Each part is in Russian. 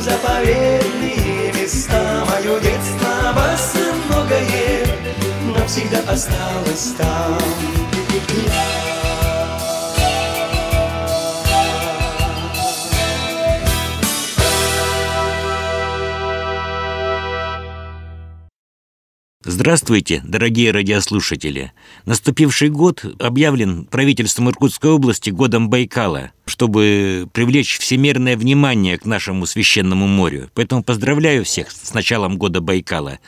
в заповедные места Мое детство босоногое навсегда осталось там Здравствуйте, дорогие радиослушатели! Наступивший год объявлен правительством Иркутской области годом Байкала, чтобы привлечь всемирное внимание к нашему священному морю. Поэтому поздравляю всех с началом года Байкала.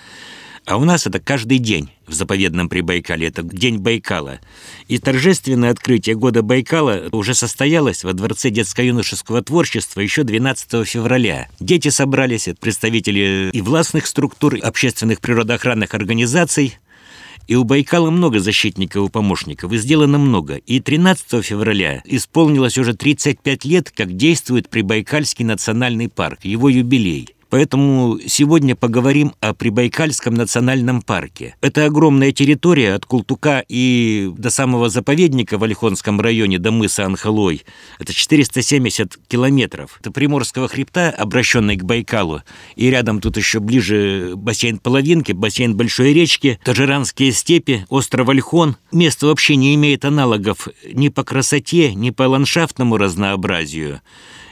А у нас это каждый день в заповедном Прибайкале. Это День Байкала. И торжественное открытие года Байкала уже состоялось во Дворце детско-юношеского творчества еще 12 февраля. Дети собрались, представители и властных структур, и общественных природоохранных организаций, и у Байкала много защитников и помощников, и сделано много. И 13 февраля исполнилось уже 35 лет, как действует Прибайкальский национальный парк, его юбилей – Поэтому сегодня поговорим о Прибайкальском национальном парке. Это огромная территория от Култука и до самого заповедника в Ольхонском районе до мыса Анхалой. Это 470 километров. Это Приморского хребта, обращенный к Байкалу. И рядом тут еще ближе бассейн Половинки, бассейн Большой речки, Тажиранские степи, остров Ольхон. Место вообще не имеет аналогов ни по красоте, ни по ландшафтному разнообразию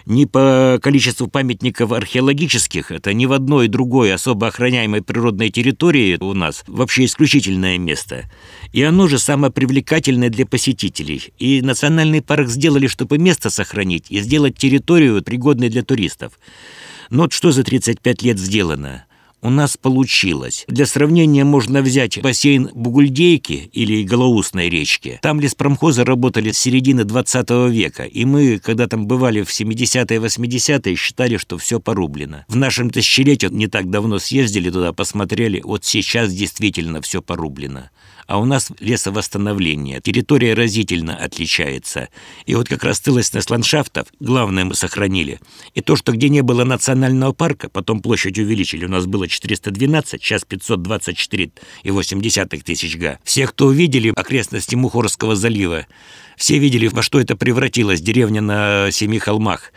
ни по количеству памятников археологических, это ни в одной другой особо охраняемой природной территории у нас вообще исключительное место. И оно же самое привлекательное для посетителей. И национальный парк сделали, чтобы место сохранить и сделать территорию пригодной для туристов. Но вот что за 35 лет сделано? У нас получилось. Для сравнения можно взять бассейн Бугульдейки или Голоусной речки. Там леспромхозы работали с середины 20 века, и мы, когда там бывали в 70-е, 80-е, считали, что все порублено. В нашем тысячелетии не так давно съездили туда, посмотрели, вот сейчас действительно все порублено а у нас лесовосстановление. Территория разительно отличается. И вот как раз целостность ландшафтов, главное мы сохранили. И то, что где не было национального парка, потом площадь увеличили, у нас было 412, сейчас 524,8 тысяч га. Все, кто увидели окрестности Мухорского залива, все видели, во что это превратилось, деревня на Семи холмах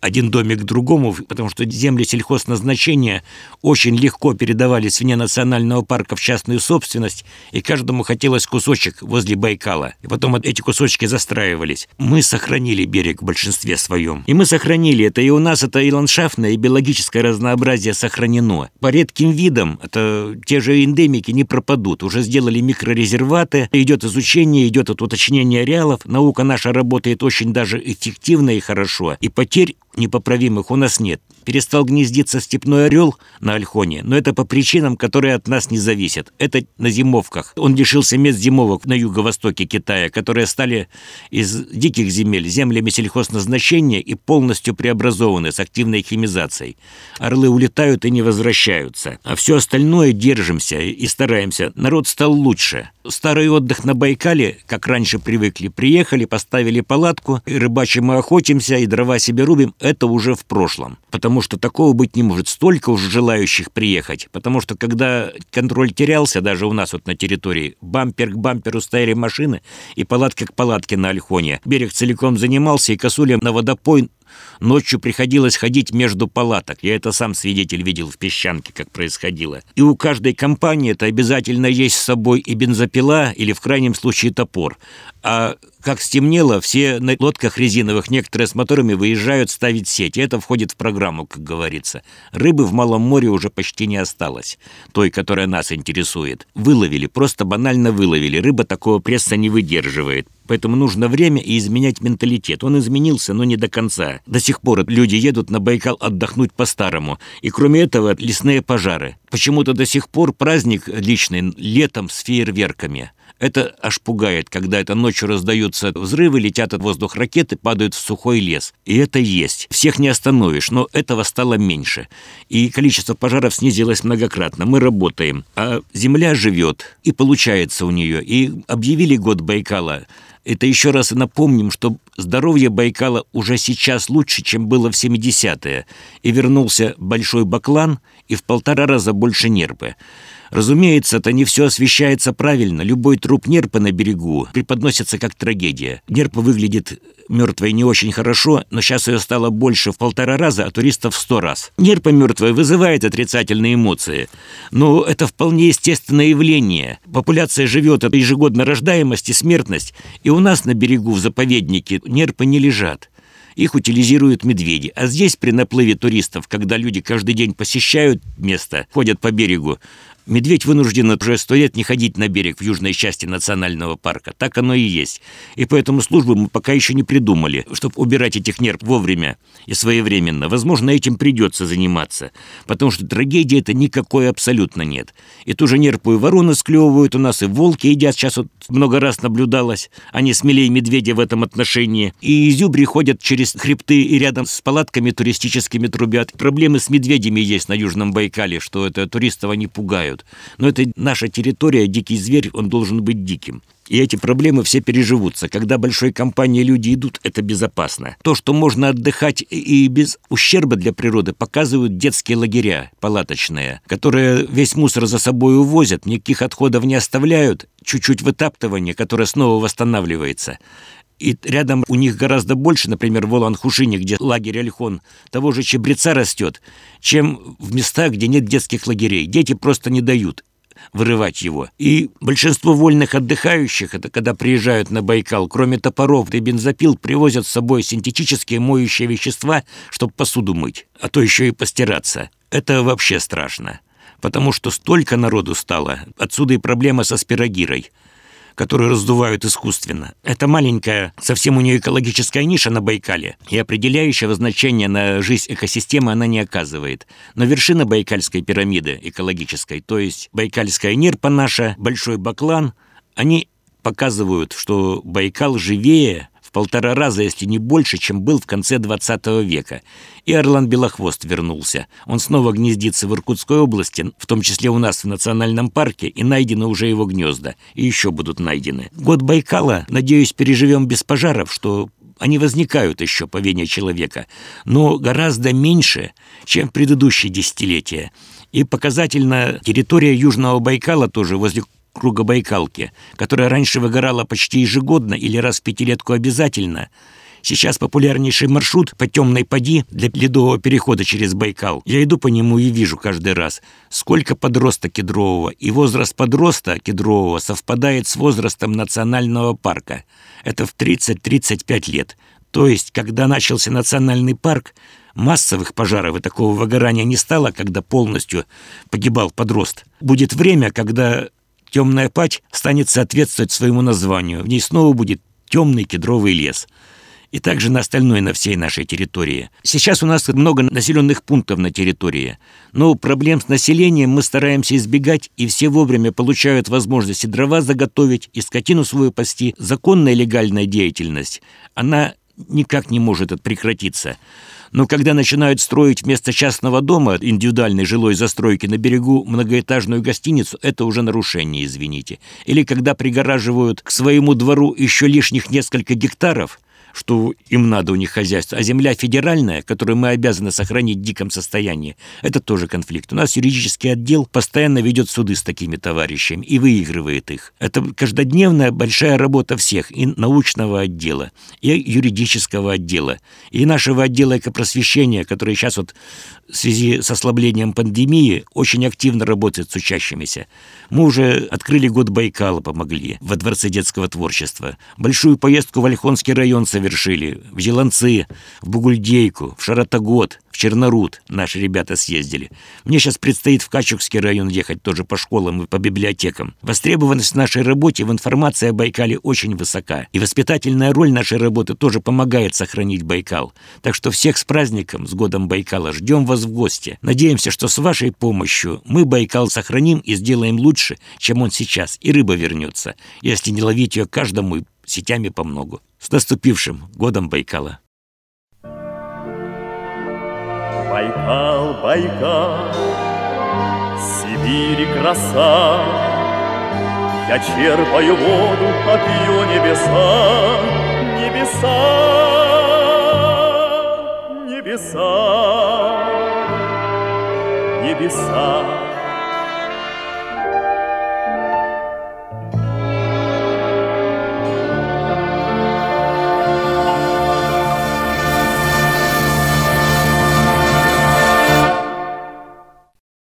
один домик к другому, потому что земли сельхозназначения очень легко передавались вне национального парка в частную собственность, и каждому хотелось кусочек возле Байкала. И потом эти кусочки застраивались. Мы сохранили берег в большинстве своем. И мы сохранили это, и у нас это и ландшафтное, и биологическое разнообразие сохранено. По редким видам, это те же эндемики не пропадут. Уже сделали микрорезерваты, идет изучение, идет уточнение ареалов. Наука наша работает очень даже эффективно и хорошо. И потерь непоправимых у нас нет. Перестал гнездиться степной орел на Альхоне, но это по причинам, которые от нас не зависят. Это на зимовках. Он лишился мест зимовок на юго-востоке Китая, которые стали из диких земель землями сельхозназначения и полностью преобразованы с активной химизацией. Орлы улетают и не возвращаются. А все остальное держимся и стараемся. Народ стал лучше. Старый отдых на Байкале, как раньше привыкли, приехали, поставили палатку, и рыбачим и охотимся, и дрова себе рубим, это уже в прошлом. Потому что такого быть не может. Столько уже желающих приехать. Потому что когда контроль терялся, даже у нас вот на территории, бампер к бамперу стояли машины, и палатка к палатке на Альхоне. Берег целиком занимался, и косулем на водопой Ночью приходилось ходить между палаток. Я это сам свидетель видел в песчанке, как происходило. И у каждой компании это обязательно есть с собой и бензопила, или в крайнем случае топор. А как стемнело, все на лодках резиновых, некоторые с моторами, выезжают ставить сеть. Это входит в программу, как говорится. Рыбы в Малом море уже почти не осталось. Той, которая нас интересует. Выловили, просто банально выловили. Рыба такого пресса не выдерживает. Поэтому нужно время и изменять менталитет. Он изменился, но не до конца. До сих пор люди едут на Байкал отдохнуть по-старому. И кроме этого, лесные пожары. Почему-то до сих пор праздник личный летом с фейерверками. Это аж пугает, когда это ночью раздаются взрывы, летят от воздух ракеты, падают в сухой лес. И это есть. Всех не остановишь, но этого стало меньше. И количество пожаров снизилось многократно. Мы работаем, а земля живет, и получается у нее. И объявили год Байкала. Это еще раз напомним, что здоровье Байкала уже сейчас лучше, чем было в 70-е. И вернулся большой баклан, и в полтора раза больше нерпы. Разумеется, это не все освещается правильно. Любой труп нерпа на берегу преподносится как трагедия. Нерпа выглядит мертвой не очень хорошо, но сейчас ее стало больше в полтора раза, а туристов в сто раз. Нерпа мертвая вызывает отрицательные эмоции. Но это вполне естественное явление. Популяция живет, это ежегодно и смертность. И у нас на берегу в заповеднике нерпы не лежат их утилизируют медведи. А здесь при наплыве туристов, когда люди каждый день посещают место, ходят по берегу, Медведь вынужден уже сто лет не ходить на берег в южной части национального парка. Так оно и есть. И поэтому службы мы пока еще не придумали, чтобы убирать этих нерв вовремя и своевременно. Возможно, этим придется заниматься, потому что трагедии это никакой абсолютно нет. И ту же нерпу и вороны склевывают у нас, и волки едят. Сейчас вот много раз наблюдалось. Они смелее медведя в этом отношении. И изюбри ходят через хребты и рядом с палатками туристическими трубят. Проблемы с медведями есть на Южном Байкале, что это туристов они пугают делают. Но это наша территория, дикий зверь, он должен быть диким. И эти проблемы все переживутся. Когда большой компанией люди идут, это безопасно. То, что можно отдыхать и без ущерба для природы, показывают детские лагеря палаточные, которые весь мусор за собой увозят, никаких отходов не оставляют, чуть-чуть вытаптывание, которое снова восстанавливается. И рядом у них гораздо больше, например, в Олан-Хушине, где лагерь Альхон, того же чебреца растет, чем в местах, где нет детских лагерей. Дети просто не дают вырывать его. И большинство вольных отдыхающих, это когда приезжают на Байкал, кроме топоров и бензопил, привозят с собой синтетические моющие вещества, чтобы посуду мыть, а то еще и постираться. Это вообще страшно, потому что столько народу стало. Отсюда и проблема со спирогирой которую раздувают искусственно. Это маленькая, совсем у нее экологическая ниша на Байкале, и определяющего значения на жизнь экосистемы она не оказывает. Но вершина Байкальской пирамиды экологической, то есть Байкальская нерпа наша, Большой Баклан, они показывают, что Байкал живее полтора раза, если не больше, чем был в конце 20 века. И Орлан Белохвост вернулся. Он снова гнездится в Иркутской области, в том числе у нас в национальном парке, и найдены уже его гнезда. И еще будут найдены. Год Байкала, надеюсь, переживем без пожаров, что они возникают еще по вине человека, но гораздо меньше, чем в предыдущие десятилетия. И показательно территория Южного Байкала тоже возле круга Байкалки, которая раньше выгорала почти ежегодно или раз в пятилетку обязательно, Сейчас популярнейший маршрут по темной поди для ледового перехода через Байкал. Я иду по нему и вижу каждый раз, сколько подроста кедрового. И возраст подроста кедрового совпадает с возрастом национального парка. Это в 30-35 лет. То есть, когда начался национальный парк, массовых пожаров и такого выгорания не стало, когда полностью погибал подрост. Будет время, когда Темная пать станет соответствовать своему названию. В ней снова будет темный кедровый лес. И также на остальной, на всей нашей территории. Сейчас у нас много населенных пунктов на территории. Но проблем с населением мы стараемся избегать, и все вовремя получают возможность и дрова заготовить, и скотину свою пасти. Законная легальная деятельность, она никак не может прекратиться. Но когда начинают строить вместо частного дома индивидуальной жилой застройки на берегу многоэтажную гостиницу, это уже нарушение, извините. Или когда пригораживают к своему двору еще лишних несколько гектаров – что им надо у них хозяйство, а земля федеральная, которую мы обязаны сохранить в диком состоянии, это тоже конфликт. У нас юридический отдел постоянно ведет суды с такими товарищами и выигрывает их. Это каждодневная большая работа всех, и научного отдела, и юридического отдела, и нашего отдела экопросвещения, который сейчас вот в связи с ослаблением пандемии очень активно работает с учащимися. Мы уже открыли год Байкала, помогли во Дворце детского творчества. Большую поездку в Ольхонский район совершили, в Еланцы, в Бугульдейку, в Шаратогод – в Чернорут наши ребята съездили. Мне сейчас предстоит в Качукский район ехать тоже по школам и по библиотекам. Востребованность нашей работе в информации о Байкале очень высока. И воспитательная роль нашей работы тоже помогает сохранить Байкал. Так что всех с праздником, с годом Байкала, ждем вас в гости. Надеемся, что с вашей помощью мы Байкал сохраним и сделаем лучше, чем он сейчас, и рыба вернется, если не ловить ее каждому сетями по многу. С наступившим годом Байкала! Байкал, Байкал, Сибири краса, Я черпаю воду, а пью небеса, Небеса, небеса, небеса.